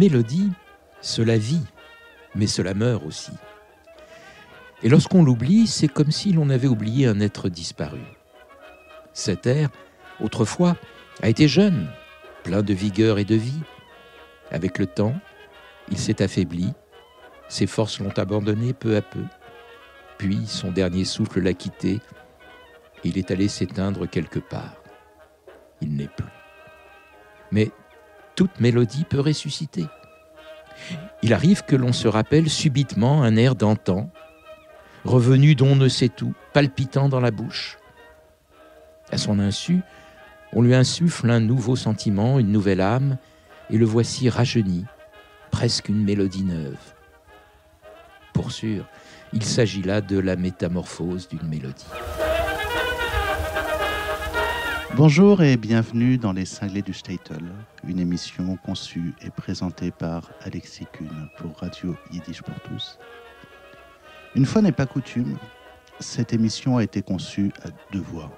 Mélodie, cela vit, mais cela meurt aussi. Et lorsqu'on l'oublie, c'est comme si l'on avait oublié un être disparu. Cet air, autrefois, a été jeune, plein de vigueur et de vie. Avec le temps, il s'est affaibli, ses forces l'ont abandonné peu à peu, puis son dernier souffle l'a quitté, il est allé s'éteindre quelque part. Il n'est plus. Mais toute mélodie peut ressusciter. Il arrive que l'on se rappelle subitement un air d'antan, revenu d'on ne sait où, palpitant dans la bouche. À son insu, on lui insuffle un nouveau sentiment, une nouvelle âme, et le voici rajeuni, presque une mélodie neuve. Pour sûr, il s'agit là de la métamorphose d'une mélodie. Bonjour et bienvenue dans Les Cinglés du Statel, une émission conçue et présentée par Alexis Kuhn pour Radio Yiddish pour tous. Une fois n'est pas coutume, cette émission a été conçue à deux voix,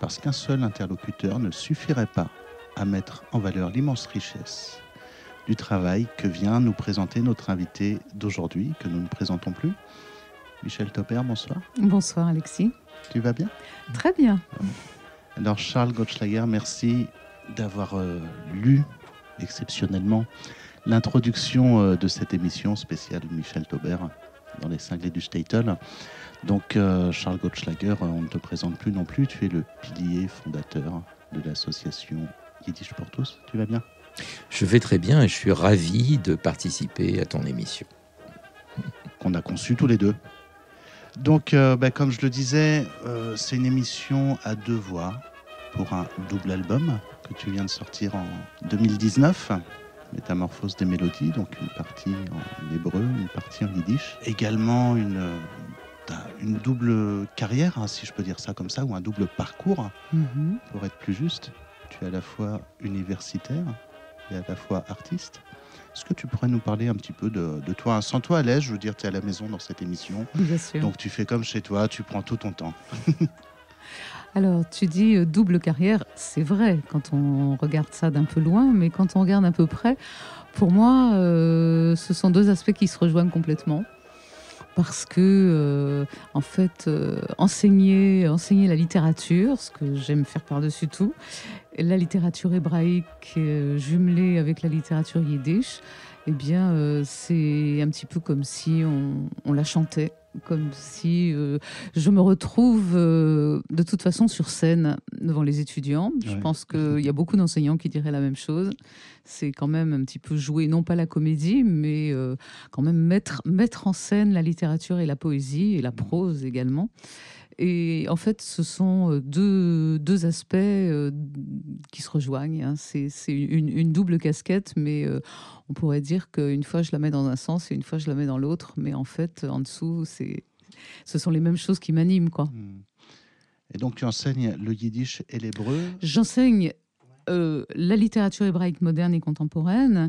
parce qu'un seul interlocuteur ne suffirait pas à mettre en valeur l'immense richesse du travail que vient nous présenter notre invité d'aujourd'hui, que nous ne présentons plus. Michel Topper, bonsoir. Bonsoir Alexis. Tu vas bien? Très bien. Alors Charles Gottschlager, merci d'avoir euh, lu exceptionnellement l'introduction euh, de cette émission spéciale de Michel Tauber dans les cinglés du Statel. Donc euh, Charles Gottschlager, on ne te présente plus non plus, tu es le pilier fondateur de l'association Yiddish pour tous. Tu vas bien? Je vais très bien et je suis ravi de participer à ton émission. Qu'on a conçu tous les deux. Donc, euh, bah, comme je le disais, euh, c'est une émission à deux voix pour un double album que tu viens de sortir en 2019. Métamorphose des mélodies, donc une partie en hébreu, une partie en yiddish. Également une, euh, une double carrière, hein, si je peux dire ça comme ça, ou un double parcours, Mhm. pour être plus juste. Tu es à la fois universitaire et à la fois artiste. Est-ce que tu pourrais nous parler un petit peu de, de toi? Sans toi à l'aise, je veux dire, tu es à la maison dans cette émission. Bien sûr. Donc tu fais comme chez toi, tu prends tout ton temps. Alors, tu dis euh, double carrière, c'est vrai quand on regarde ça d'un peu loin, mais quand on regarde un peu près, pour moi, euh, ce sont deux aspects qui se rejoignent complètement. Parce que, euh, en fait, euh, enseigner, la littérature, ce que j'aime faire par-dessus tout, la littérature hébraïque euh, jumelée avec la littérature yiddish, eh bien, c'est un petit peu comme si on la chantait, comme si euh, je me retrouve euh, de toute façon sur scène devant les étudiants. Je pense qu'il y a beaucoup d'enseignants qui diraient la même chose. C'est quand même un petit peu jouer, non pas la comédie, mais euh, quand même mettre, mettre en scène la littérature et la poésie, et la prose également. Et en fait, ce sont euh, deux, deux aspects euh, qui se rejoignent. hein. C'est une, une double casquette, mais euh, on pourrait dire qu'une fois je la mets dans un sens et une fois je la mets dans l'autre. Mais en fait, en dessous, ce sont les mêmes choses qui m'animent. quoi. Hmm. Et donc tu enseignes le yiddish et l'hébreu? J'enseigne euh, la littérature hébraïque moderne et contemporaine,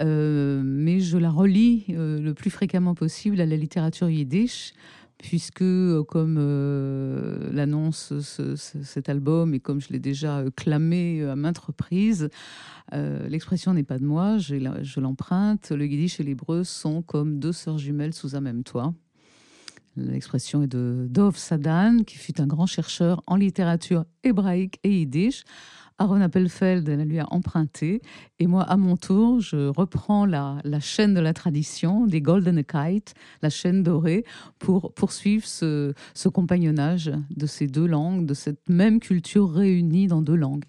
euh, mais je la relie euh, le plus fréquemment possible à la littérature yiddish, puisque, euh, comme euh, l'annonce ce- ce- cet album et comme je l'ai déjà euh, clamé à maintes reprises, l'expression n'est pas de moi, je l'emprunte. Le yiddish et l'hébreu sont comme deux sœurs jumelles sous un même toit. L'expression est de Dov Sadan, qui fut un grand chercheur en littérature hébraïque et yiddish. Aaron Appelfeld la lui a emprunté. Et moi, à mon tour, je reprends la, la chaîne de la tradition, des Golden Kite, la chaîne dorée, pour poursuivre ce, ce compagnonnage de ces deux langues, de cette même culture réunie dans deux langues.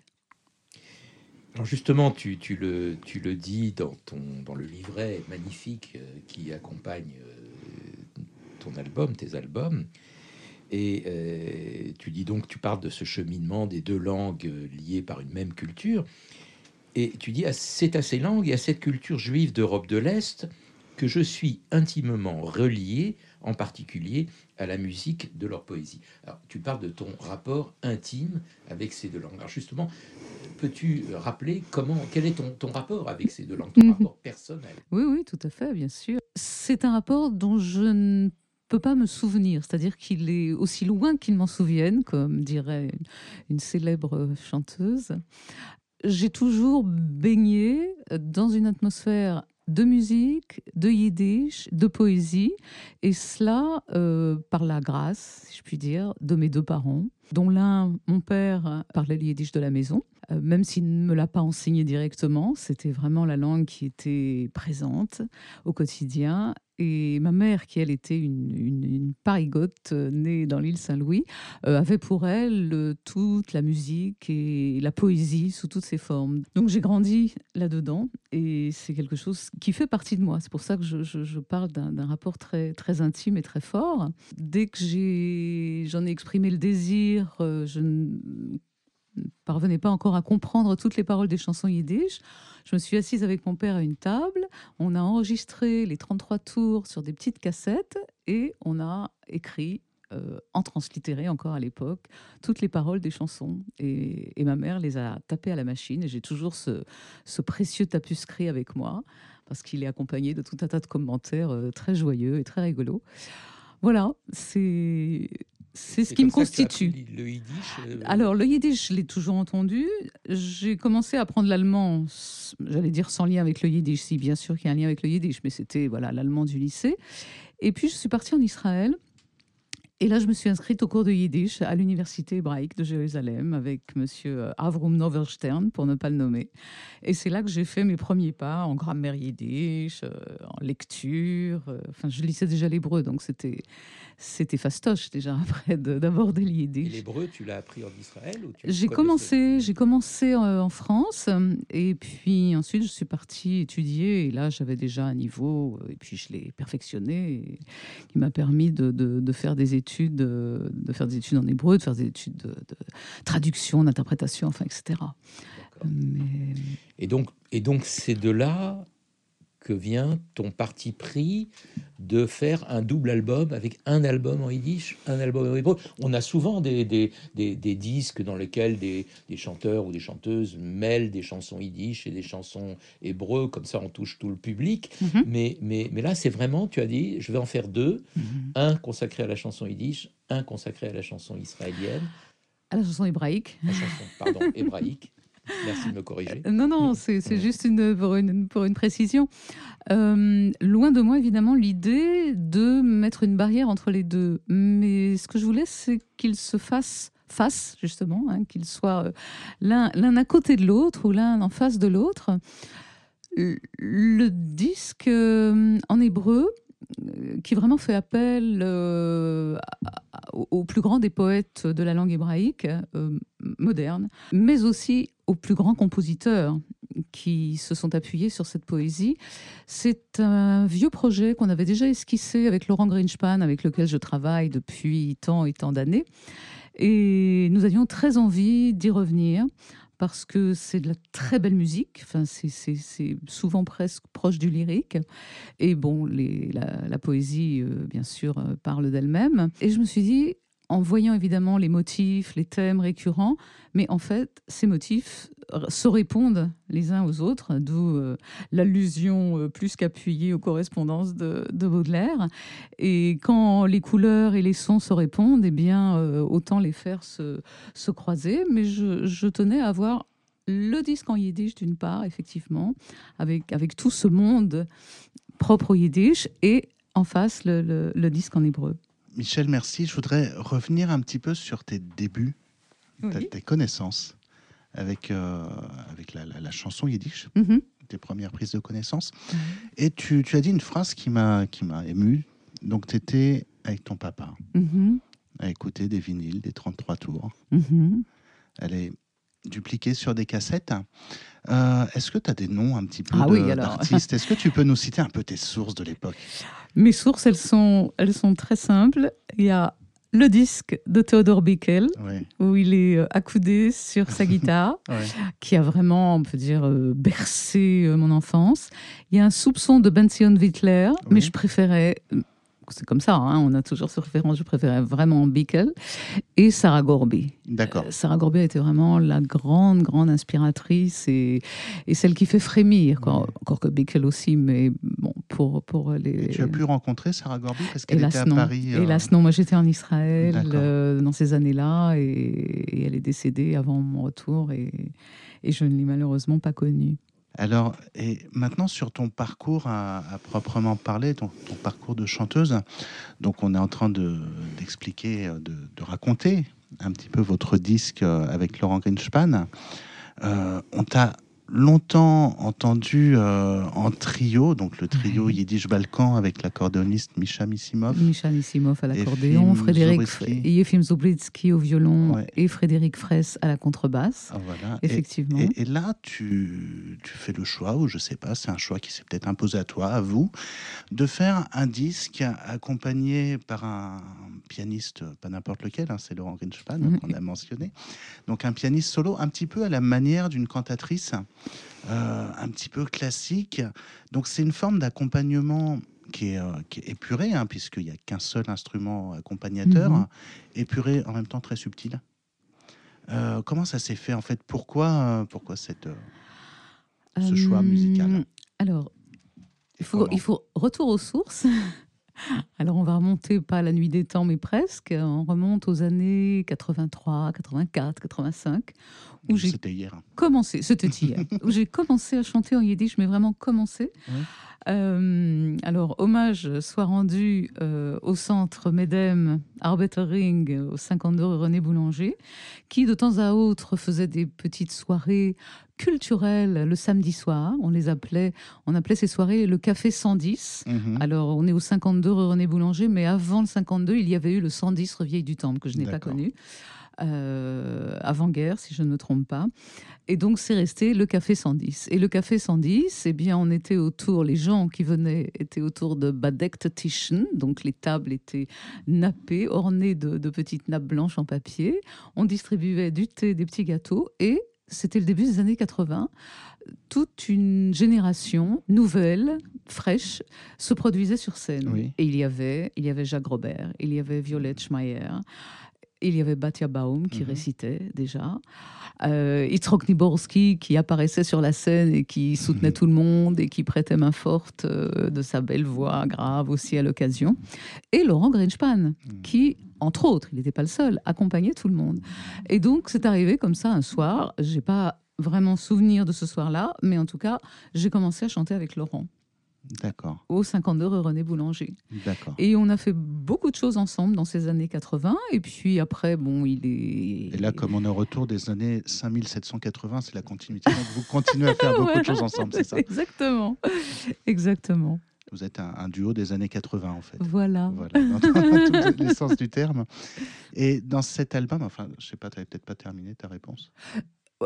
Alors justement, tu, tu le, tu le dis dans, ton, dans le livret magnifique euh, qui accompagne euh, ton album, tes albums. Et euh, tu dis donc, tu parles de ce cheminement des deux langues euh, liées par une même culture. Et tu dis, ah, c'est à ces langues et à cette culture juive d'Europe de l'Est que je suis intimement relié, en particulier à la musique de leur poésie. Alors, tu parles de ton rapport intime avec ces deux langues. Alors justement, peux-tu rappeler comment, quel est ton, ton rapport avec ces deux langues, ton Mhm. rapport personnel? Oui, oui, tout à fait, bien sûr. C'est un rapport dont je ne peux pas me souvenir, c'est-à-dire qu'il est aussi loin qu'il m'en souvienne, comme dirait une, célèbre chanteuse. j'ai toujours baigné dans une atmosphère de musique, de yiddish, de poésie, et cela euh, par la grâce, si je puis dire, de mes deux parents, dont l'un, mon père, parlait le yiddish de la maison, même s'il ne me l'a pas enseigné directement, c'était vraiment la langue qui était présente au quotidien, et ma mère, qui elle était une, une, parigote euh, née dans l'île Saint-Louis, euh, avait pour elle toute la musique et la poésie sous toutes ses formes. Donc j'ai grandi là-dedans et c'est quelque chose qui fait partie de moi. C'est pour ça que je, parle d'un rapport très, très intime et très fort. Dès que j'en ai, ai, exprimé le désir, euh, je parvenais pas encore à comprendre toutes les paroles des chansons yiddish. Je me suis assise avec mon père à une table, on a enregistré les 33 tours sur des petites cassettes et on a écrit euh, en translittéré encore à l'époque, toutes les paroles des chansons. Et, ma mère les a tapées à la machine et j'ai toujours ce, précieux tapuscrit avec moi parce qu'il est accompagné de tout un tas de commentaires euh, très joyeux et très rigolos. Voilà, c'est c'est ce qui me constitue. Le yiddish euh, Alors, le yiddish, je l'ai toujours entendu. J'ai commencé à apprendre l'allemand, j'allais dire sans lien avec le yiddish, si bien sûr qu'il y a un lien avec le yiddish, mais c'était voilà l'allemand du lycée. Et puis, je suis partie en Israël et là, je me suis inscrite au cours de Yiddish à l'université hébraïque de Jérusalem avec monsieur euh, Avrum Noverstern, pour ne pas le nommer. Et c'est là que j'ai fait mes premiers pas en grammaire yiddish, euh, en lecture. Enfin, je lisais déjà l'hébreu, donc c'était c'était fastoche déjà après d'aborder yiddish. L'hébreu, tu l'as appris en Israël J'ai commencé, j'ai commencé en France et puis ensuite je suis partie étudier et là j'avais déjà un niveau et puis je l'ai perfectionné qui m'a permis de, de, de faire des études de faire des études en hébreu, de faire des études de, traduction, d'interprétation, enfin, etc. Et donc, et donc c'est de là que vient ton parti pris de faire un double album avec un album en yiddish, un album en hébreu. On a souvent des, des, des, disques dans lesquels des, des, chanteurs ou des chanteuses mêlent des chansons yiddish et des chansons hébreux, comme ça on touche tout le public. Mhm. mais, mais, mais là, c'est vraiment, tu as dit, je vais en faire deux, mhm. un consacré à la chanson yiddish, un consacré à la chanson israélienne. À la chanson hébraïque. La chanson, pardon, hébraïque. Merci de me corriger. Euh, non, non, c'est juste une, pour, une, pour une précision. Euh, loin de moi, évidemment, l'idée de mettre une barrière entre les deux. Mais ce que je voulais, c'est qu'ils se fassent face, justement, hein, qu'ils soient euh, l'un à côté de l'autre ou l'un en face de l'autre. Le disque en hébreu, qui vraiment fait appel euh, au plus grand des poètes de la langue hébraïque euh, moderne, mais aussi aux plus grands compositeurs qui se sont appuyés sur cette poésie. C'est un vieux projet qu'on avait déjà esquissé avec Laurent Greenspan, avec lequel je travaille depuis tant et tant d'années. Et nous avions très envie d'y revenir parce que c'est de la très belle musique. Enfin, c'est souvent presque proche du lyrique. Et bon, la, poésie, euh, bien sûr, euh, parle d'elle-même. Et je me suis dit, en voyant évidemment les motifs, les thèmes récurrents, mais en fait, ces motifs se répondent les uns aux autres, d'où euh, l'allusion euh, plus qu'appuyée aux correspondances de, Baudelaire. Et quand les couleurs et les sons se répondent, eh bien, euh, autant les faire se, se croiser. Mais je, tenais à avoir le disque en yiddish d'une part, effectivement, avec, avec tout ce monde propre au yiddish, et en face le disque en hébreu. Michel, merci. Je voudrais revenir un petit peu sur tes débuts, tes connaissances avec, euh, avec la, chanson yiddish, mm-hmm. tes premières prises de connaissances. Et tu, as dit une phrase qui m'a ému. Donc, tu étais avec ton papa mm-hmm. à écouter des vinyles, des 33 tours. Mm-hmm. Elle est dupliquée sur des cassettes. Euh, est-ce que tu as des noms un petit peu ah d'artistes? Est-ce que tu peux nous citer un peu tes sources de l'époque? Mes sources, elles sont, elles sont très simples. Il y a le disque de Theodore Bickel, où il est euh, accoudé sur sa guitare, qui a vraiment, on peut dire, euh, bercé mon enfance. Il y a un soupçon de Benzion Wittler, mais je préférais c'est comme ça, hein, on a toujours ce référence, je préférais vraiment Bickel, et Sarah Gorby. D'accord. Euh, Sarah Gorby a été vraiment la grande, grande inspiratrice et, et celle qui fait frémir, encore que Bickel aussi, mais bon, pour, pour les... tu as pu rencontrer Sarah Gorby parce qu'elle était à Paris euh... Hélas non, moi j'étais en Israël euh, dans ces années-là et, elle est décédée avant mon retour et, et je ne l'ai malheureusement pas connu. Alors, et maintenant sur ton parcours à, proprement parler, ton, parcours de chanteuse, donc on est en train d'expliquer, de, de, raconter un petit peu votre disque avec Laurent Greenspan. Euh, on t'a longtemps entendu euh, en trio, donc le trio Yiddish Balkan avec l'accordéoniste Misha Missimov. Misha Missimov à l'accordéon, Frédéric Yefim Zobritsky au violon et Frédéric Fraisse à la contrebasse. Ah, Effectivement. Et, là, tu, tu, fais le choix, ou je sais pas, c'est un choix qui s'est peut-être imposé à toi, à vous, de faire un disque accompagné par un pianiste, pas n'importe lequel, hein, c'est Laurent Grinspan mm-hmm. qu'on a mentionné. Donc un pianiste solo, un petit peu à la manière d'une cantatrice. Euh, un petit peu classique. Donc c'est une forme d'accompagnement qui est, euh, épuré, hein, puisqu'il n'y a qu'un seul instrument accompagnateur, mhm. épuré en même temps très subtil. Euh, comment ça s'est fait en fait? Pourquoi, pourquoi cette, ce choix musical? Alors, il faut, il faut retour aux sources. Alors on va remonter pas à la nuit des temps, mais presque. On remonte aux années 83, 84, 85. Où j'ai c'était hier. Commencé, c'était hier. où j'ai commencé à chanter en yiddish, mais vraiment commencé. Euh, alors, hommage soit rendu euh, au centre Medem Arbetering au 52 René Boulanger, qui de temps à autre faisait des petites soirées culturelles le samedi soir. On les appelait, on appelait ces soirées le Café 110. Mhm. Alors, on est au 52 René Boulanger, mais avant le 52, il y avait eu le 110 Revieille du Temple, que je n'ai pas connu. Euh, avant-guerre, si je ne me trompe pas. Et donc, c'est resté le Café 110. Et le Café 110, eh bien, on était autour, les gens qui venaient étaient autour de Badekt Tischen, donc les tables étaient nappées, ornées de, de petites nappes blanches en papier. On distribuait du thé, des petits gâteaux, et c'était le début des années 80 toute une génération nouvelle, fraîche, se produisait sur scène. Et il y avait, il y avait Jacques Robert, il y avait Violette Schmeier, il y avait Batia Baum qui mhm. récitait déjà. Euh, Itzrok Niborski qui apparaissait sur la scène et qui soutenait mhm. tout le monde et qui prêtait main forte euh, de sa belle voix grave aussi à l'occasion. Et Laurent Greenspan mhm. qui, entre autres, il n'était pas le seul, accompagnait tout le monde. Et donc c'est arrivé comme ça un soir. J'ai pas vraiment souvenir de ce soir-là, mais en tout cas, j'ai commencé à chanter avec Laurent. D'accord. Au 52 rue René Boulanger. D'accord. Et on a fait beaucoup de choses ensemble dans ces années 80. Et puis après, bon, il est. Et là, comme on est au retour des années 5780, c'est la continuité. Donc vous continuez à faire beaucoup de choses ensemble, c'est ça? Exactement. Exactement. Vous êtes un, duo des années 80, en fait. Voilà. Voilà, dans, tous les sens du terme. Et dans cet album, enfin, je sais pas, tu n'avais peut-être pas terminé ta réponse?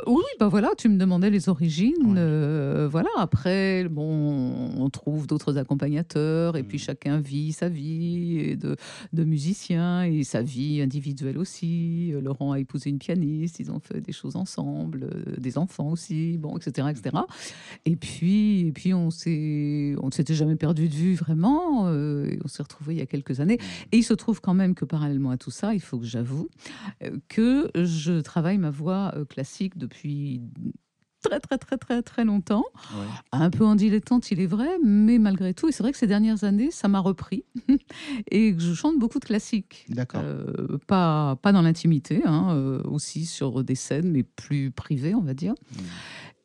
Oui, bah voilà, tu me demandais les origines. Euh, voilà, après, bon, on trouve d'autres accompagnateurs et puis mm. chacun vit sa vie de, de musicien et sa vie individuelle aussi. Euh, Laurent a épousé une pianiste, ils ont fait des choses ensemble, euh, des enfants aussi, bon, etc., etc. Mm. Et puis, et puis on s'est, on ne s'était jamais perdu de vue vraiment. on s'est retrouvés il y a quelques années. Mm. Et il se trouve quand même que parallèlement à tout ça, il faut que j'avoue que je travaille ma voix classique de depuis très très très très très longtemps, un peu en dilettante il est vrai, mais malgré tout, et c'est vrai que ces dernières années, ça m'a repris et que je chante beaucoup de classiques. D'accord. Euh, pas pas dans l'intimité, hein, euh, aussi sur des scènes, mais plus privées, on va dire. Mmh.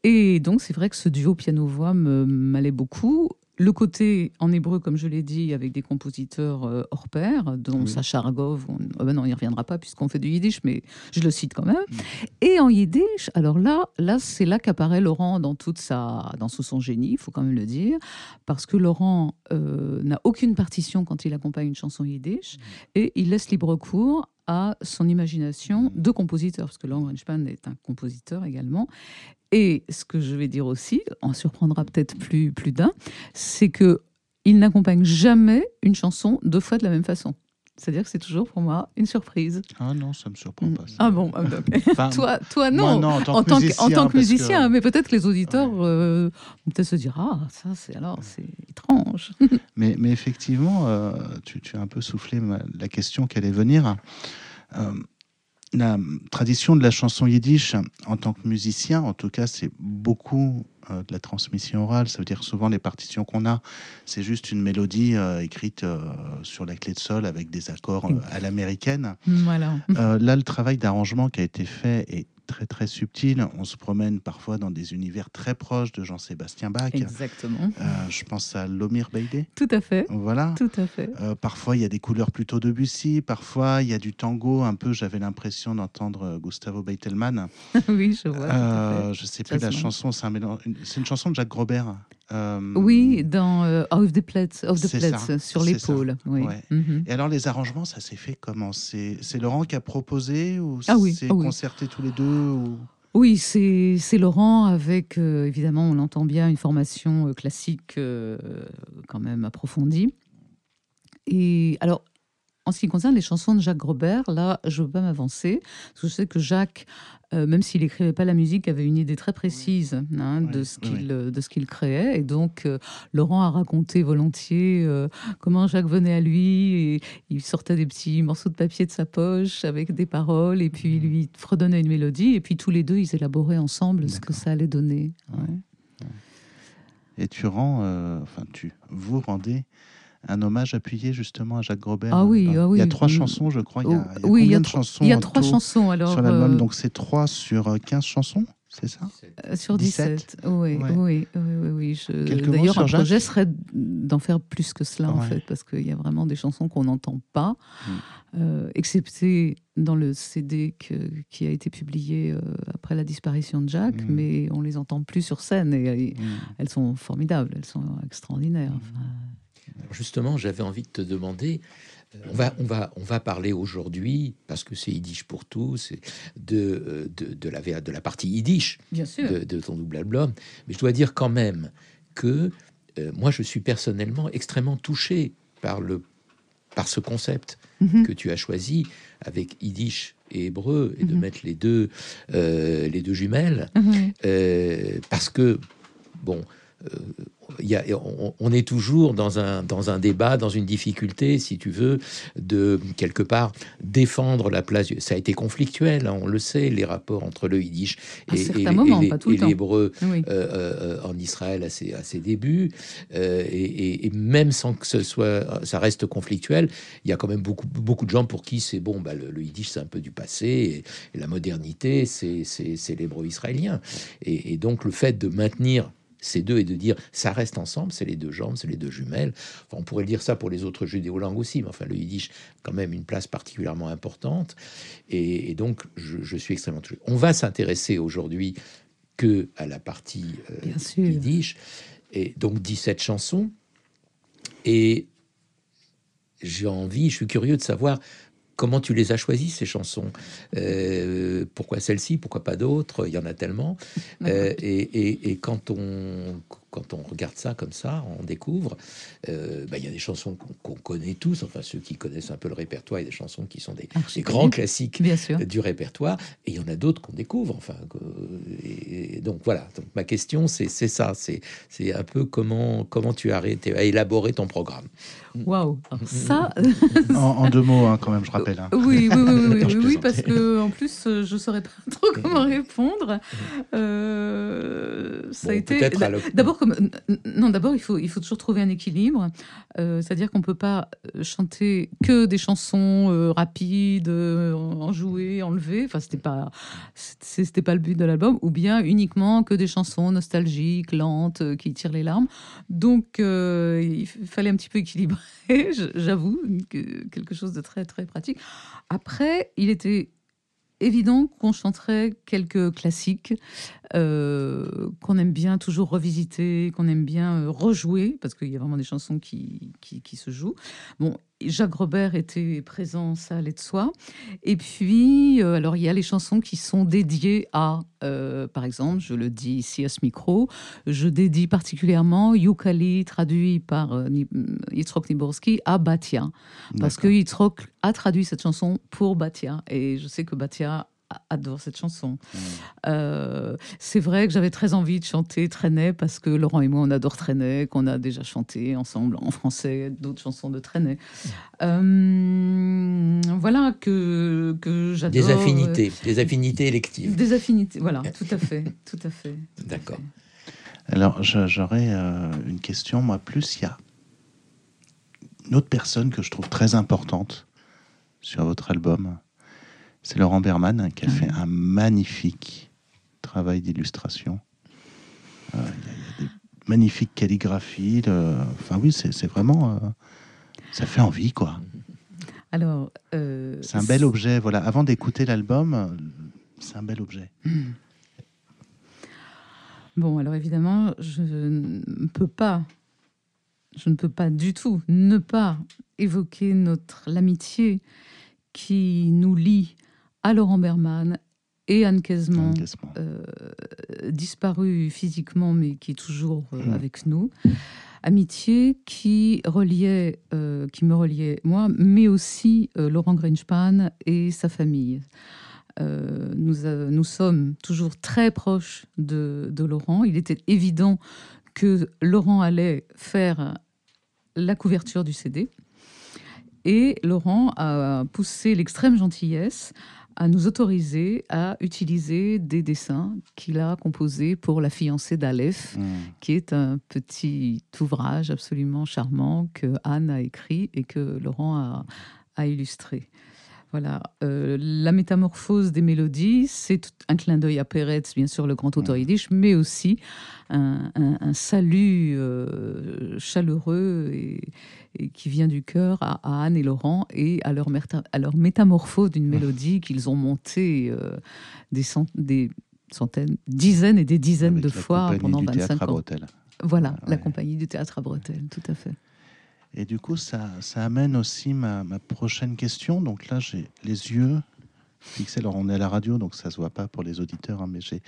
Et donc c'est vrai que ce duo piano-voix m'allait beaucoup le côté en hébreu, comme je l'ai dit, avec des compositeurs euh, hors pair, dont Sacha Argov, on, oh ben non, il n'y reviendra pas puisqu'on fait du yiddish, mais je le cite quand même. Mm. Et en yiddish, alors là, là c'est là qu'apparaît Laurent dans, toute sa, dans tout son génie, il faut quand même le dire, parce que Laurent euh, n'a aucune partition quand il accompagne une chanson yiddish, mm. et il laisse libre cours à son imagination de compositeur, parce que Laurent Greenspan est un compositeur également. Et ce que je vais dire aussi, en surprendra peut-être plus, plus d'un, c'est que il n'accompagne jamais une chanson deux fois de la même façon. C'est-à-dire que c'est toujours pour moi une surprise. Ah non, ça ne me surprend pas. Ah bon, ah, toi, toi non. en, tant que, musicien, en tant que musicien mais peut-être que les auditeurs euh, vont peut-être se dire ah ça c'est alors c'est étrange. mais, mais effectivement, euh, tu, tu, as un peu soufflé la question qui allait venir. Euh, la tradition de la chanson yiddish en tant que musicien, en tout cas, c'est beaucoup euh, de la transmission orale. Ça veut dire souvent les partitions qu'on a, c'est juste une mélodie euh, écrite euh, sur la clé de sol avec des accords à l'américaine. Voilà. là, le travail d'arrangement qui a été fait est très très subtil. On se promène parfois dans des univers très proches de Jean-Sébastien Bach. Exactement. Euh, je pense à Lomir Beydé. Tout à fait. Voilà. Tout à fait. Euh, parfois, il y a des couleurs plutôt de Bussy. Parfois, il y a du tango. Un peu, j'avais l'impression d'entendre Gustavo Beitelman. oui, je vois. Euh, je sais plus la chanson. C'est une chanson de Jacques Grobert. Oui, dans Off the Plates, of the sur l'épaule. Oui. Mhm. Et alors, les arrangements, ça s'est fait comment? C'est Laurent qui a proposé ou ah oui, c'est ah concerté tous les deux ou... Oui, c'est Laurent avec, euh, évidemment, on entend bien, une formation euh, classique euh, quand même approfondie. Et alors, en ce qui concerne les chansons de Jacques Grobert, là, je ne veux pas m'avancer, parce que je sais que Jacques euh, même s'il n'écrivait pas la musique, avait une idée très précise hein, de ce qu'il euh, de ce qu'il créait. Et donc, euh, Laurent a raconté volontiers comment Jacques venait à lui et il sortait des petits morceaux de papier de sa poche avec des paroles et puis il lui fredonnait une mélodie. Et puis tous les deux, ils élaboraient ensemble ce que ça allait donner. Et tu rends, enfin tu, vous rendez un hommage appuyé justement à Jacques Grobert. Ah oui, ah oui. Il y a trois chansons, je crois. Il y a, oui, il y a, de chansons il y a trois chansons alors, sur l'album. Euh, Donc c'est trois sur 15 euh, chansons, c'est ça? Euh, Sur 17. Oui, oui, oui, oui, D'ailleurs, un projet serait d'en faire plus que cela en fait, parce qu'il y a vraiment des chansons qu'on n'entend pas, mm. excepté dans le CD qui a été publié après la disparition de Jacques, mm. mais on les entend plus sur scène et, mm. elles sont formidables, elles sont extraordinaires. Enfin, justement, j'avais envie de te demander, euh, on va, on va, on va parler aujourd'hui, parce que c'est Yiddish pour tous, de, euh, de, de, la, de la partie Yiddish De, ton double album. Mais je dois dire quand même que euh, moi, je suis personnellement extrêmement touché par, le, par ce concept mhm. que tu as choisi avec Yiddish et hébreu et de mhm. mettre les deux, les deux jumelles. Mhm. parce que, bon, on, est toujours dans un, dans un débat, dans une difficulté, si tu veux, de quelque part défendre la place. Ça a été conflictuel, hein, on le sait, les rapports entre le yiddish et, l'hébreu euh, euh, en Israël à ses, à ses débuts. Euh, et, même sans que ce soit, ça reste conflictuel, il y a quand même beaucoup, beaucoup de gens pour qui c'est bon, bah, le, yiddish c'est un peu du passé et, la modernité c'est l'hébreu israélien. et donc le fait de maintenir ces deux et de dire ça reste ensemble, c'est les deux jambes, c'est les deux jumelles. on pourrait dire ça pour les autres judéo-langues aussi, mais enfin le yiddish quand même une place particulièrement importante. Et, donc je, suis extrêmement touché. On va s'intéresser aujourd'hui que à la partie euh, yiddish, et donc 17 chansons. Et j'ai envie, je suis curieux de savoir comment tu les as choisis, ces chansons? Euh, Pourquoi celle-ci? Pourquoi pas d'autres? Il y en a tellement. Euh, et, et, quand on quand on regarde ça comme ça, on découvre, euh, bah, il y a des chansons qu'on connaît tous, enfin ceux qui connaissent un peu le répertoire, il y a des chansons qui sont des, grands classiques du répertoire, et il y en a d'autres qu'on découvre. Enfin, et, donc voilà. Donc ma question, c'est ça, c'est un peu comment comment tu as, as élaboré ton programme. Waouh, ça. en, deux mots, hein, quand même, je rappelle. Hein. Oui, oui, oui, oui, oui, parce que en plus, je saurais pas trop comment répondre. Euh, ça a été. D'abord non, d'abord, il faut, il faut toujours trouver un équilibre. Euh, c'est-à-dire qu'on peut pas euh, chanter que des chansons euh, rapides, enjouées, enlevées. Enfin, c'était pas, c'était pas le but de l'album. Ou bien uniquement que des chansons nostalgiques, lentes, qui tirent les larmes. Donc, il fallait un petit peu équilibrer, j'avoue, quelque chose de très, très pratique. Après, il était évident qu'on chanterait quelques classiques euh, qu'on aime bien toujours revisiter, qu'on aime bien euh, rejouer, parce qu'il y a vraiment des chansons qui, se jouent. Jacques Robert était présent, ça allait de soi. Et puis, euh, alors il y a les chansons qui sont dédiées à, par exemple, je le dis ici à ce micro, je dédie particulièrement Yukali, traduit par Yitzhak Niborski, à Batia. Parce que Yitzhak a traduit cette chanson pour Batia. Et je sais que Batia adore cette chanson. Mm. Euh, c'est vrai que j'avais très envie de chanter Trenet parce que Laurent et moi, on adore Trenet, qu'on a déjà chanté ensemble en français d'autres chansons de Trenet. Mm. Euh, voilà que, que j'adore. Des affinités, des affinités électives. Des affinités, voilà, tout à fait, tout à fait. D'accord. Alors, j'aurais euh, une question. Moi, plus, il y a une autre personne que je trouve très importante sur votre album C'est Laurent Berman qui a fait un magnifique travail d'illustration. Euh, Il y, a des magnifiques calligraphies. le- Enfin oui, c'est vraiment... euh, ça fait envie, quoi. Alors, euh, C'est un bel objet. Voilà. Avant d'écouter l'album, c'est un bel objet. Bon, alors évidemment, je ne peux pas, je ne peux pas du tout ne pas évoquer notre l'amitié qui nous lie à Laurent Berman et Anne Quasiment. euh, disparu physiquement, mais qui est toujours euh, Mm. avec nous. Amitié qui reliait, euh, qui me reliait moi, mais aussi euh, Laurent Greenspan et sa famille. Nous, nous sommes toujours très proches de, de Laurent. Il était évident que Laurent allait faire la couverture du CD. Et Laurent a poussé l'extrême gentillesse à nous autoriser à utiliser des dessins qu'il a composés pour la fiancée d'Aleph, Mm. qui est un petit ouvrage absolument charmant que Anne a écrit et que Laurent a, a illustré. Voilà, Euh, la métamorphose des mélodies, c'est un clin d'œil à Peretz, bien sûr, le grand auteur yiddish, mais aussi un, un- un salut euh, chaleureux et, et qui vient du cœur à, à Anne et Laurent et à leur, merta- à leur métamorphose d'une mélodie qu'ils ont montée euh, des, cent- des centaines, dizaines et des dizaines Avec de fois pendant du théâtre 25 à ans. Voilà, Ouais. la compagnie du théâtre à Bretelles, tout à fait. Et du coup, ça, ça amène aussi ma, ma prochaine question. Donc là, j'ai les yeux fixés. Alors, on est à la radio, donc ça se voit pas pour les auditeurs, hein, mais j'ai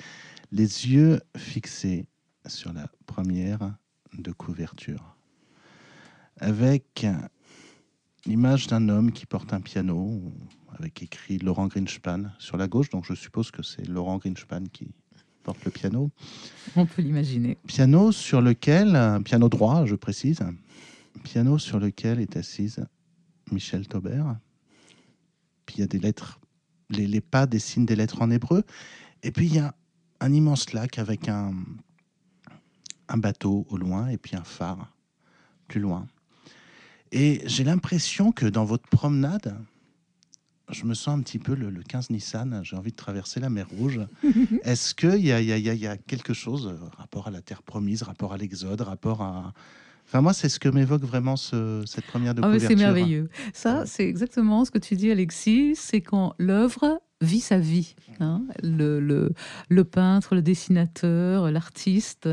les yeux fixés sur la première de couverture, avec l'image d'un homme qui porte un piano, avec écrit Laurent Greenspan sur la gauche. Donc, je suppose que c'est Laurent Greenspan qui porte le piano. On peut l'imaginer. Piano sur lequel, piano droit, je précise, piano sur lequel est assise Michel Taubert. Puis il y a des lettres, les, les pas dessinent des lettres en hébreu. Et puis il y a un immense lac avec un, un bateau au loin et puis un phare plus loin. Et j'ai l'impression que dans votre promenade, je me sens un petit peu le, le 15 Nissan, j'ai envie de traverser la mer Rouge. Est-ce qu'il y y, a, il y a- il y a quelque chose, euh, rapport à la terre promise, rapport à l'exode, rapport à... Enfin, moi, c'est ce que m'évoque vraiment ce- cette première de Ah, couverture. c'est merveilleux. Ça, c'est exactement ce que tu dis, Alexis. C'est quand l'œuvre vit sa vie. hein. Le, le, le peintre, le dessinateur, l'artiste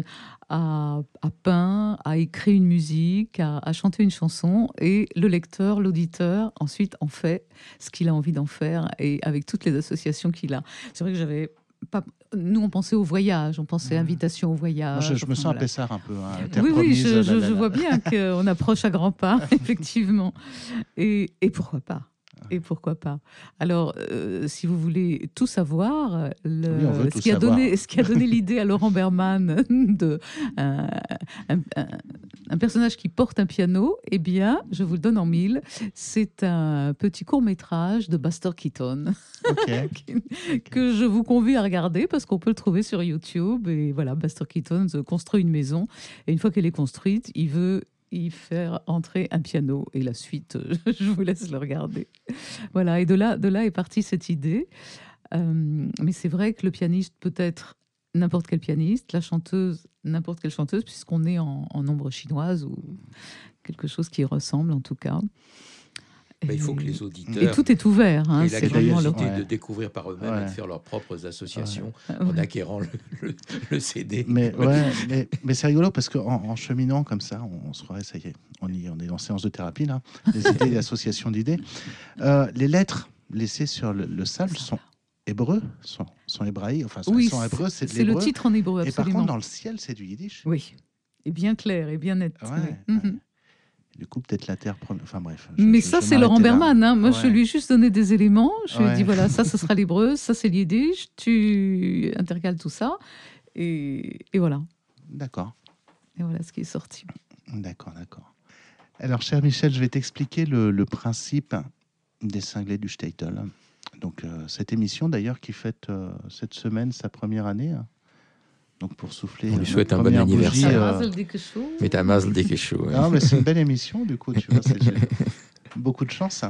a, a peint, a écrit une musique, a, a chanté une chanson, et le lecteur, l'auditeur, ensuite en fait ce qu'il a envie d'en faire, et avec toutes les associations qu'il a. C'est vrai que j'avais pas. Nous, on pensait au voyage, on pensait Mhm. invitation au Moi, voyage. je, je me sens voilà. un Pessard un peu. hein, Oui, oui, je, vois bien qu'on approche à grands pas, effectivement. Et, et pourquoi pas? Et pourquoi pas. Alors, euh, si vous voulez tout savoir, le- Oui, ce, tout qui a savoir. donné, ce qui a donné l'idée à Laurent Berman de euh, un, un- un personnage qui porte un piano, eh bien, je vous le donne en mille, c'est un petit court métrage de Buster Keaton. Que je vous convie à regarder parce qu'on peut le trouver sur YouTube. Et voilà, Buster Keaton construit une maison. Et une fois qu'elle est construite, il veut y faire entrer un piano. Et la suite, euh, je vous laisse le regarder. Voilà, et de là, de là est partie cette idée. Euh, mais c'est vrai que le pianiste peut être n'importe quel pianiste, la chanteuse n'importe quelle chanteuse, puisqu'on est en, en ombre chinoise ou quelque chose qui ressemble en tout cas. Bah, il faut Et- que les et auditeurs tout est ouvert. Hein, c'est vraiment le- curiosité Ouais. de découvrir par eux-mêmes et de faire leurs propres associations Ouais. en acquérant le, le- le CD. Mais, ouais, mais, mais c'est rigolo parce qu'en en cheminant comme ça, on, on se croirait, ça y est, on, y, on est en séance de thérapie là, les idées, l'association d'idées. Euh, les lettres laissées sur le, le sable sont hébreux, sont, sont hébraïques, enfin sont, Oui, sont hébreux, c'est le titre en hébreu, Et par absolument. contre, dans le ciel, c'est du yiddish. Oui, et bien clair et bien net. Ouais, oui. Du coup, peut-être la terre. Enfin bref. je- Mais je- ça, c'est Laurent. Berman. hein. Moi, je lui ai juste donné des éléments. Je lui ai dit voilà, ça, ce sera l'hébreu, ça, c'est le yiddish. Tu intercales tout ça. Et, et voilà. D'accord. Et voilà ce qui est sorti. D'accord, d'accord. Alors, cher Michel, je vais t'expliquer le, le principe des cinglés du Statel. Donc, euh, cette émission, d'ailleurs, qui fête euh, cette semaine sa première année. hein. Donc, pour souffler. On lui souhaite un bon anniversaire. euh, Mais t'as masse des quelque chose. Non, mais c'est une belle émission, du coup, tu vois. Beaucoup de chance.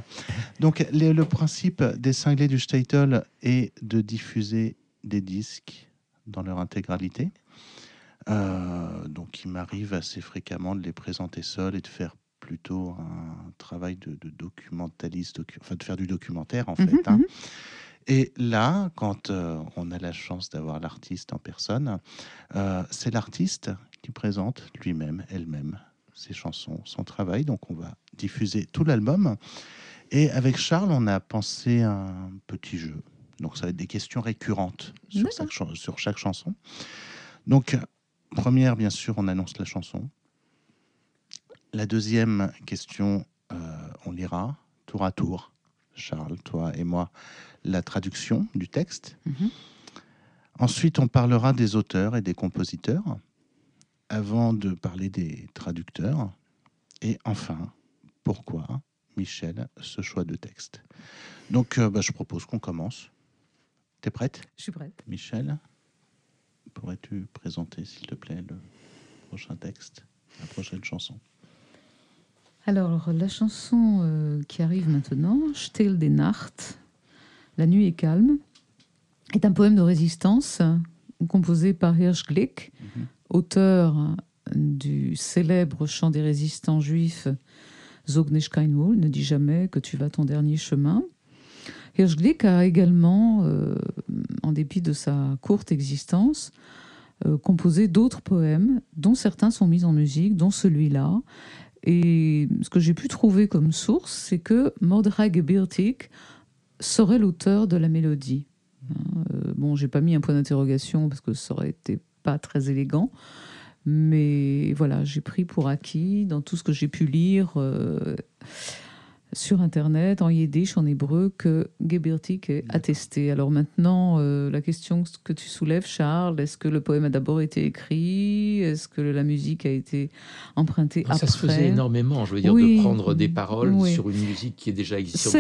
Donc, le principe des cinglés du Statel est de diffuser des disques dans leur intégralité. Euh, donc, il m'arrive assez fréquemment de les présenter seuls et de faire plutôt un travail de, documentaliste, enfin de faire du documentaire en mhm, fait. Hein. Et là, quand euh, on a la chance d'avoir l'artiste en personne, euh, c'est l'artiste qui présente lui-même, elle-même, ses chansons, son travail. Donc on va diffuser tout l'album. Et avec Charles, on a pensé un petit jeu. Donc ça va être des questions récurrentes sur, sur chaque chanson. Donc, première, bien sûr, on annonce la chanson. La deuxième question, euh, on lira tour à tour, Charles, toi et moi, la traduction du texte. Mhm. Ensuite, on parlera des auteurs et des compositeurs, avant de parler des traducteurs. Et enfin, pourquoi, Michel, ce choix de texte? Donc, euh, bah, je propose qu'on commence. T'es prête? Je suis prête. Michel, pourrais-tu présenter, s'il te plaît, le prochain texte, la prochaine chanson? Alors, la chanson euh, qui arrive maintenant, Still des Nacht, La nuit est calme, est un poème de résistance composé par Hirsch Glick, mhm. auteur du célèbre chant des résistants juifs Zog ne dis jamais que tu vas ton dernier chemin. Hirschglick a également, euh, en dépit de sa courte existence, euh, composé d'autres poèmes, dont certains sont mis en musique, dont celui-là. Et ce que j'ai pu trouver comme source, c'est que Mordechai Gebirtik serait l'auteur de la mélodie. Hein, euh, bon, j'ai pas mis un point d'interrogation parce que ça aurait été pas très élégant, mais voilà, j'ai pris pour acquis dans tout ce que j'ai pu lire sur Internet, en yiddish, en hébreu, que Gebirtik est attesté. Alors maintenant, euh, la question que tu soulèves, Charles, est-ce que le poème a d'abord été écrit? Est-ce que la musique a été empruntée après Ça se faisait énormément, je veux dire, de prendre des paroles sur une musique qui est déjà, existante.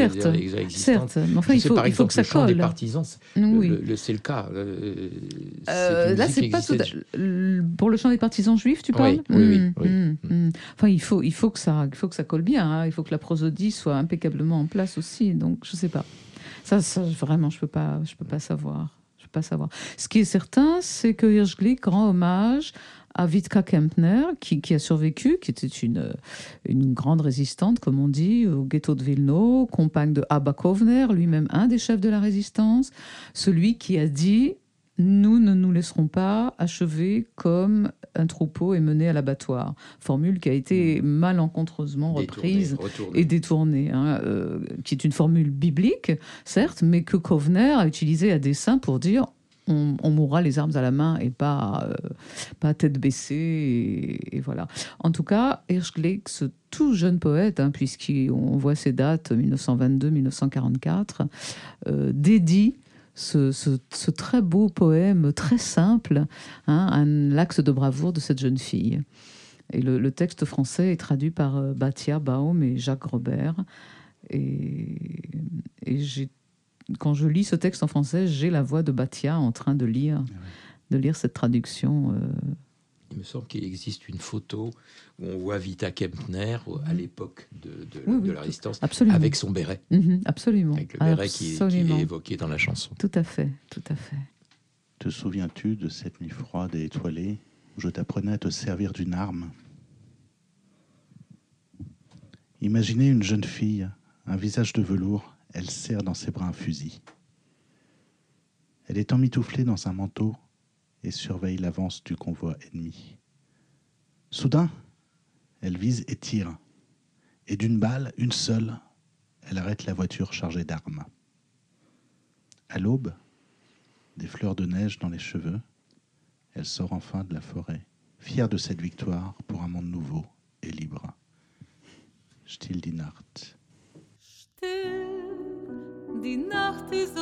certes, Mais enfin, il faut, par exemple, que ça le chant des partisans, c'est le, cas. Euh, euh, là, c'est pas tout... Pour le chant des partisans juifs, tu parles? Oui, oui, mmh, mmh, mmh. Enfin, il faut, il, faut que ça, il faut que ça colle bien. Hein. Il faut que la prosodie soit impeccablement en place aussi. Donc, je sais pas. Ça, ça vraiment, je peux pas, je peux pas savoir. Je peux pas savoir. Ce qui est certain, c'est que Hirschglick rend hommage à Witka Kempner, qui, qui, a survécu, qui était une, une grande résistante, comme on dit, au ghetto de Vilno, compagne de Abba Kovner, lui-même un des chefs de la résistance, celui qui a dit nous ne nous laisserons pas achever comme un troupeau est mené à l'abattoir. Formule qui a été hmm. malencontreusement reprise et détournée, hein, euh, qui est une formule biblique, certes, mais que Kovner a utilisée à dessein pour dire on, mourra les armes à la main et pas, euh, pas tête baissée. Et, voilà. En tout cas, Hirschgleck, ce tout jeune poète, hein, puisqu'on voit ses dates 1922-1944, euh, dédie ce, très beau poème, très simple, hein, un axe de bravoure de cette jeune fille. Et le, texte français est traduit par euh, Batia Baum et Jacques Robert. Et, quand je lis ce texte en français, j'ai la voix de Batia en train de lire, ah de lire cette traduction. Euh, il me semble qu'il existe une photo où on voit Vita Kempner à mhm. l'époque de, la résistance avec son béret. Mhm, absolument. Avec le béret qui, est évoqué dans la chanson. Tout à fait, tout à fait. Te souviens-tu de cette nuit froide et étoilée où je t'apprenais à te servir d'une arme? Imaginez une jeune fille, un visage de velours, elle serre dans ses bras un fusil. Elle est emmitouflée dans un manteau et surveille l'avance du convoi ennemi. Soudain, elle vise et tire, et d'une balle, une seule, elle arrête la voiture chargée d'armes. À l'aube, des fleurs de neige dans les cheveux, elle sort enfin de la forêt, fière de cette victoire pour un monde nouveau et libre. Still die Nacht. Still, die Nacht ist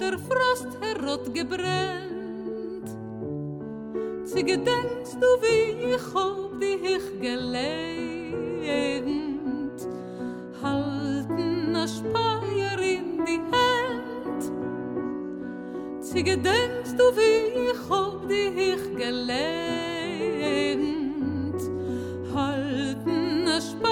der Frost herrot gebrennt. Sie gedenkst du, wie ich hab dich gelehnt, halten a Speier in die Hand. Sie gedenkst du, wie ich hab dich gelehnt, a Speyer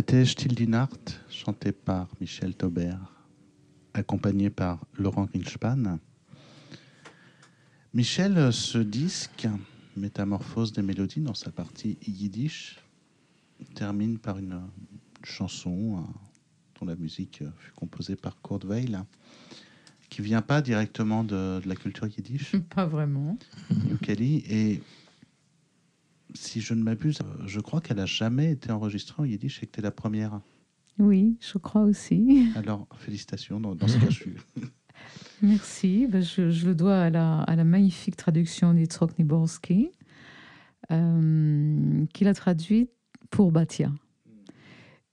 C'était Stille chanté par Michel Taubert, accompagné par Laurent Greenspan. Michel, ce disque, Métamorphose des mélodies, dans sa partie yiddish, termine par une chanson euh, dont la musique fut composée par Kurt Weill, qui vient pas directement de, de la culture yiddish, Pas vraiment. Yukali, et si je ne m'abuse, euh, je crois qu'elle a jamais été enregistrée en yiddish et que tu es la première. Oui, je crois aussi. Alors, félicitations, dans, dans ce cas, je suis... Merci. Ben, je, je le dois à la, à la magnifique traduction d'Yitzhak Niborski, euh, qu'il a traduite pour Batia.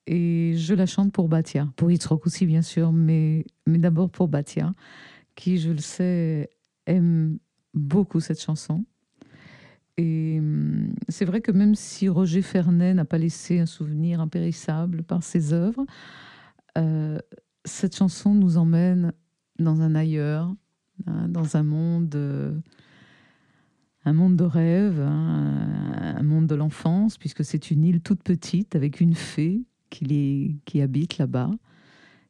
Et je la chante pour Batia, pour Yitzhak aussi, bien sûr, mais, mais d'abord pour Batia, qui, je le sais, aime beaucoup cette chanson. Et hum, c'est vrai que même si Roger Fernet n'a pas laissé un souvenir impérissable par ses œuvres, euh, cette chanson nous emmène dans un ailleurs, hein, dans un monde, euh, un monde de rêve, hein, un monde de l'enfance, puisque c'est une île toute petite avec une fée qui, qui habite là-bas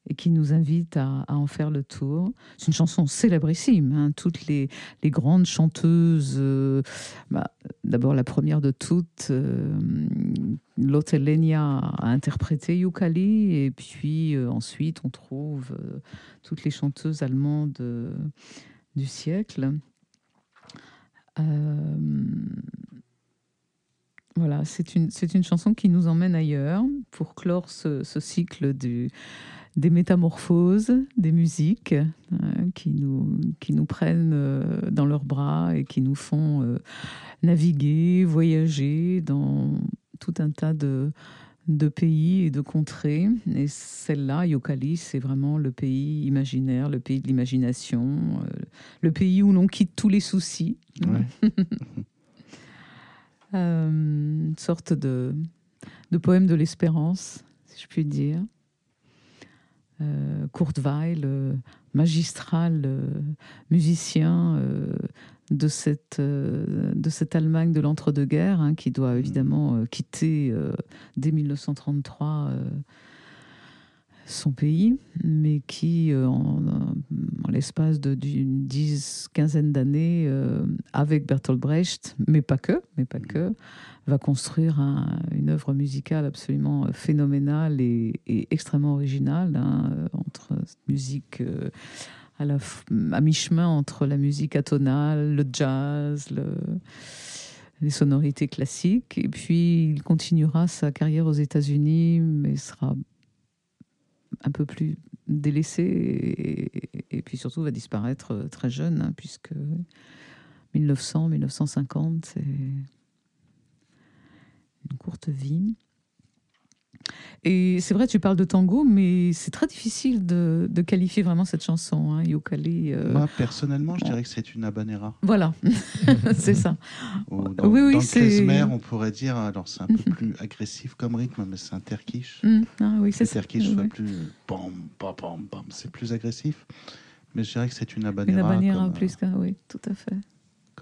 et qui nous invite à, en faire le tour. C'est une chanson célébrissime. hein, toutes les, grandes chanteuses, euh, bah, d'abord la première de toutes, euh, Lotte Lenya a interprété Yukali, et puis euh, ensuite on trouve euh, toutes les chanteuses allemandes du siècle. Voilà, c'est une, une chanson qui nous emmène ailleurs pour clore ce cycle du, des métamorphoses, des musiques euh, qui, nous, qui nous prennent euh, dans leurs bras et qui nous font euh, naviguer, voyager dans tout un tas de, de pays et de contrées. Et celle-là, Yokali, c'est vraiment le pays imaginaire, le pays de l'imagination, euh, le pays où l'on quitte tous les soucis. Ouais. Une sorte de, de poème de l'espérance, si je puis dire. Euh, Kurt Weill, euh, magistral euh, musicien de, cette, de cette Allemagne de l'entre-deux-guerres, hein, qui doit évidemment euh, quitter dès 1933 euh, son pays, mais qui, en, en l'espace d'une dix, quinzaine d'années, euh, avec Bertolt Brecht, mais pas que, mais pas que, va construire un- une œuvre musicale absolument euh, phénoménale et, extrêmement originale, hein, euh, entre musique à, mi-chemin entre la musique atonale, le jazz, le- les sonorités classiques. Et puis, il continuera sa carrière aux États-Unis, mais sera un peu plus délaissé et, et puis surtout va disparaître euh, très jeune, hein, puisque 1900, 1950, c'est une courte vie. Et c'est vrai, tu parles de tango, mais c'est très difficile de, de qualifier vraiment cette chanson, hein, Yokali. euh, Moi, personnellement, je dirais que c'est une habanera. Voilà, c'est ça. Ou dans, Oui, oui, dans klezmer, on pourrait dire, alors c'est un peu plus agressif comme rythme, mais c'est un terkish. Mm, ah oui, c'est ça. terkish Ouais. soit plus bam, bam, bam, bam, c'est plus agressif. Mais je dirais que c'est une Une habanera, habanera comme, plus qu'un, oui, tout à fait.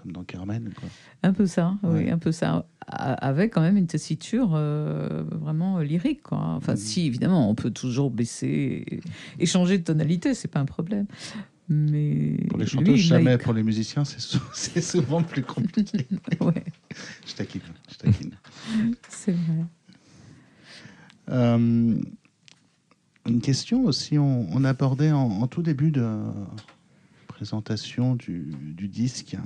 Euh, comme dans Carmen. Quoi. Un peu ça, oui, un peu ça. Avec quand même une tessiture euh, vraiment lyrique, quoi. Enfin, Mhm. si, évidemment, on peut toujours baisser et, et changer de tonalité, c'est pas un problème. Mais Pour les lui, chanteuses, il a- jamais. Pour les musiciens, c'est sou- c'est souvent plus compliqué. Ouais, je taquine. Je taquine. c'est vrai. Euh, une question aussi, on, on abordait en, en tout début de présentation du, du disque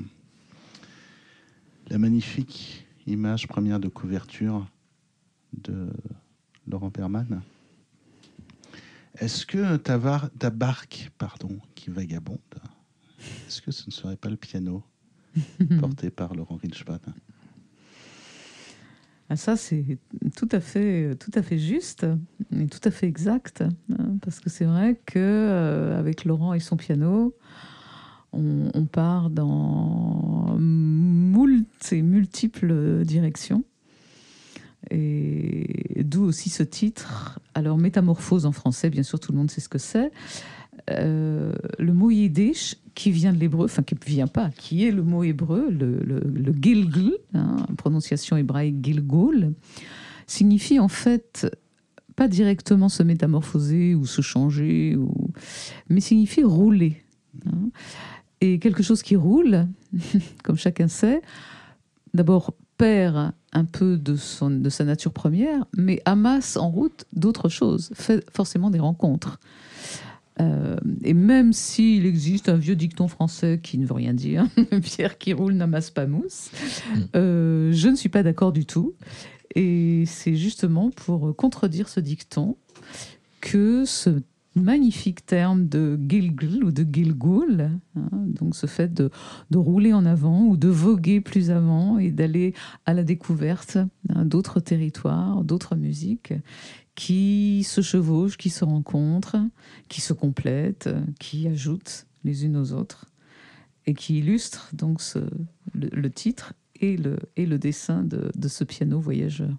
la magnifique image première de couverture de Laurent Perman. Est-ce que ta, var- ta barque, pardon, qui vagabonde, est-ce que ce ne serait pas le piano porté par Laurent Rinchman Ah, ça, c'est tout à fait, tout à fait juste et tout à fait exact, hein, parce que c'est vrai que euh, avec Laurent et son piano, on, on part dans moult et multiples directions. Et d'où aussi ce titre. Alors, métamorphose en français, bien sûr, tout le monde sait ce que c'est. Euh, le mot yiddish, qui vient de l'hébreu, enfin qui ne vient pas, qui est le mot hébreu, le, le, gilgul, hein, prononciation hébraïque gilgul, signifie en fait pas directement se métamorphoser ou se changer, mais signifie rouler. hein. Et quelque chose qui roule, comme chacun sait, d'abord perd un peu de, son, de sa nature première, mais amasse en route d'autres choses, fait forcément des rencontres. Euh, et même s'il existe un vieux dicton français qui ne veut rien dire, Pierre qui roule n'amasse pas mousse, euh, je ne suis pas d'accord du tout. Et c'est justement pour contredire ce dicton que ce magnifique terme de gilgul ou de gilgul, hein, donc ce fait de, rouler en avant ou de voguer plus avant et d'aller à la découverte hein, d'autres territoires, d'autres musiques qui se chevauchent, qui se rencontrent, qui se complètent, qui ajoutent les unes aux autres et qui illustrent donc le, titre et le, dessin de, de ce piano voyageur.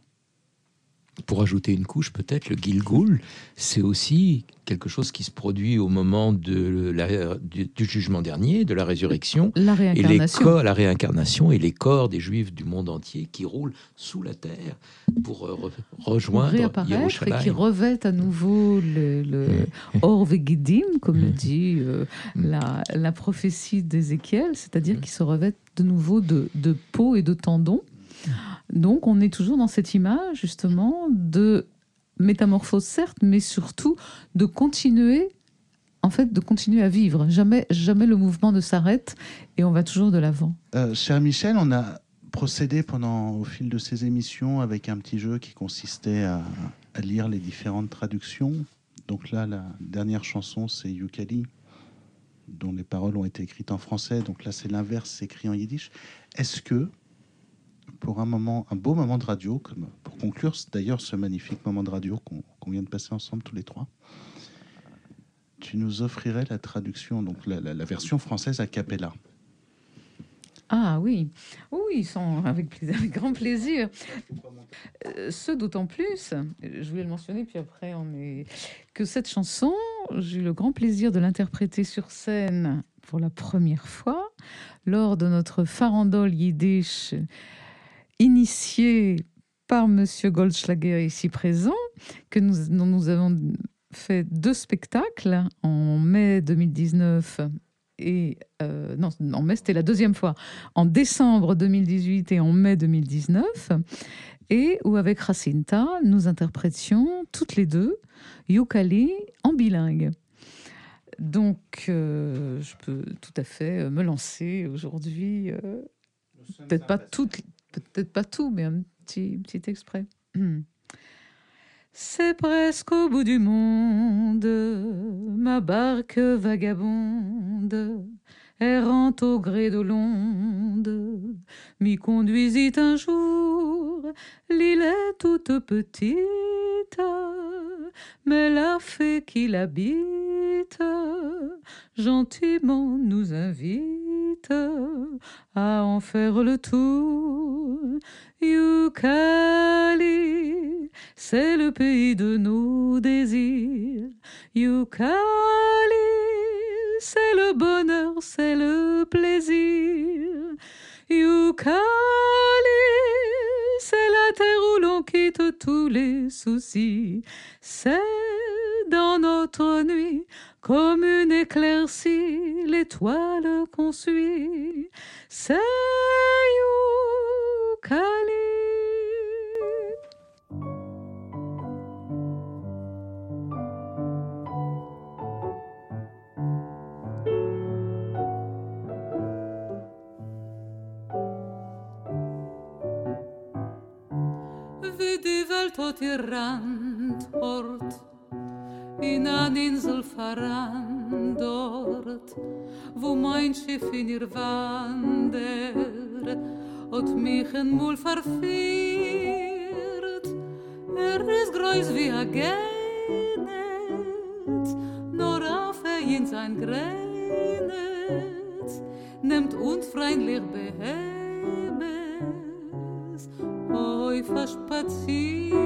Pour ajouter une couche, peut-être, le Gilgul, c'est aussi quelque chose qui se produit au moment de la- du, du jugement dernier, de la résurrection, La et les réincarnation. corps, la réincarnation et les corps des Juifs du monde entier qui roulent sous la terre pour euh, re- rejoindre réapparaître et qui revêtent à nouveau le, le Or comme le dit euh, la, la prophétie d'Ézéchiel, c'est-à-dire qu'ils se revêtent de nouveau de, de peau et de tendons. Donc on est toujours dans cette image justement de métamorphose certes, mais surtout de continuer en fait de continuer à vivre. Jamais, jamais le mouvement ne s'arrête et on va toujours de l'avant. Euh, cher Michel, on a procédé pendant au fil de ces émissions avec un petit jeu qui consistait à, lire les différentes traductions. Donc là, la dernière chanson, c'est Yukali, dont les paroles ont été écrites en français. Donc là, c'est l'inverse, c'est écrit en yiddish. Est-ce que, pour un moment, un beau moment de radio, comme pour conclure d'ailleurs ce magnifique moment de radio qu'on vient de passer ensemble tous les trois, tu nous offrirais la traduction, donc la, version française a cappella. Ah oui, oui, sans, avec, plaisir, avec grand plaisir. Euh, ce d'autant plus, je voulais le mentionner, puis après on est que cette chanson, j'ai eu le grand plaisir de l'interpréter sur scène pour la première fois lors de notre farandole yiddish initié par Monsieur Goldschlager ici présent, que nous, dont nous avons fait deux spectacles en mai 2019 et euh, non, en mai c'était la deuxième fois, en décembre 2018 et en mai 2019, et où avec Jacinta nous interprétions toutes les deux Yukali en bilingue. Donc, euh, je peux tout à fait me lancer aujourd'hui. euh, peut-être pas tout, peut-être pas tout, mais un petit, petit. C'est presque au bout du monde, ma barque vagabonde, errant au gré de l'onde, m'y conduisit un jour. L'île est toute petite, mais la fée qui l'habite gentiment nous invite à en faire le tour. Yukali, c'est le pays de nos désirs. Yukali, c'est le bonheur, c'est le plaisir. Yukali, c'est la terre où l'on quitte tous les soucis. C'est dans notre nuit, comme une éclaircie, l'étoile qu'on suit. Ihr Rand hort, in an Insel voran dort, wo mein Schiff in ihr Wander hat mich ein Mul verführt. Er ist groß wie a Genet, nur auf er in sein Grenet, nimmt uns freundlich behemes, oi verspazier.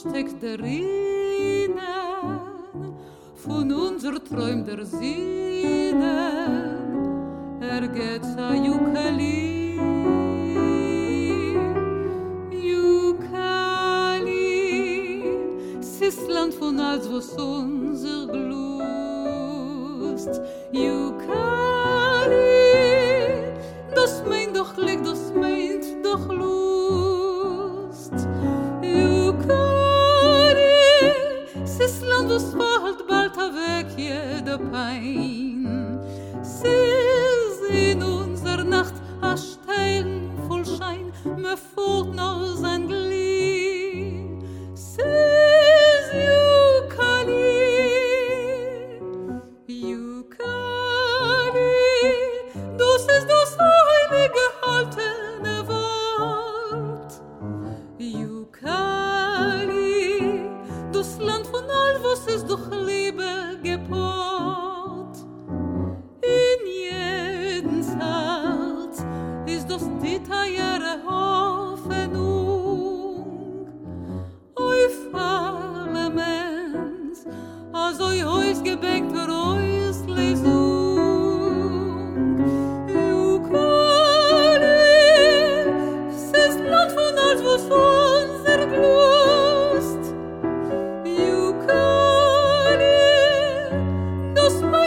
Steckt darin, von unser Träum der Sinnen, er geht a Yukali. Yukali, sis Land von als was unser Glust. Yukali, das meint doch Glück, das meint doch Lust. pain.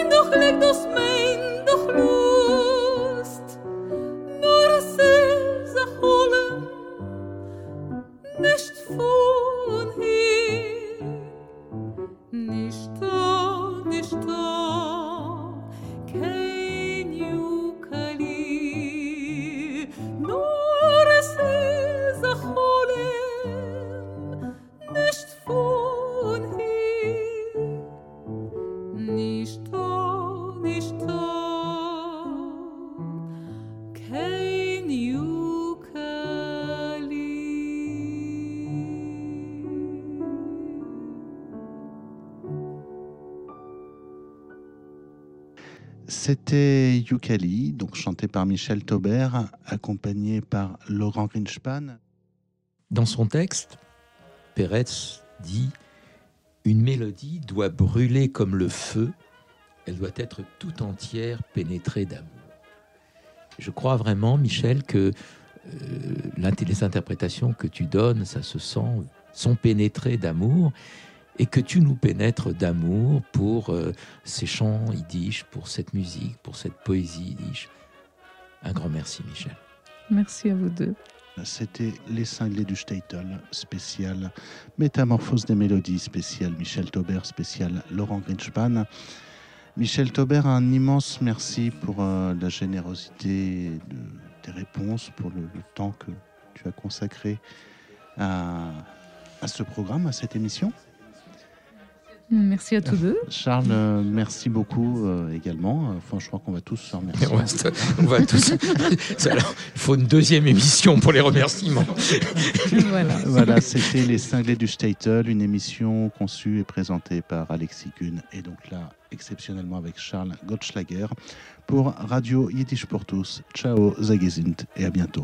doch leg das mein, doch nur. Yukali, donc chanté par Michel Taubert, accompagné par Laurent Grinspan. Dans son texte, Peretz dit Une mélodie doit brûler comme le feu, elle doit être tout entière pénétrée d'amour. Je crois vraiment, Michel, que euh, les interprétations que tu donnes, ça se sent, sont pénétrées d'amour et que tu nous pénètres d'amour pour euh, ces chants yiddish, pour cette musique, pour cette poésie yiddish. Un grand merci, Michel. Merci à vous deux. C'était Les Cinglés du Statel, spécial Métamorphose des Mélodies, spécial Michel Taubert, spécial Laurent Grinspan. Michel Taubert, un immense merci pour euh, la générosité de tes réponses, pour le, temps que tu as consacré à ce programme, à cette émission. Merci à tous deux. Charles, euh, merci beaucoup euh, également. Enfin, je crois qu'on va tous se remercier. on va tous. il faut une deuxième émission pour les remerciements. voilà, voilà c'était Les Cinglés du Statel, une émission conçue et présentée par Alexis Kuhn et donc là, exceptionnellement avec Charles Gottschlager pour Radio Yiddish pour tous. Ciao, Zagezint et à bientôt.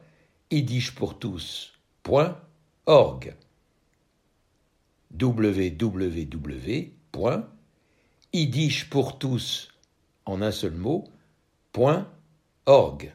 www.yiddishpourtous.org www.yiddishpourtous en un seul mot, .org.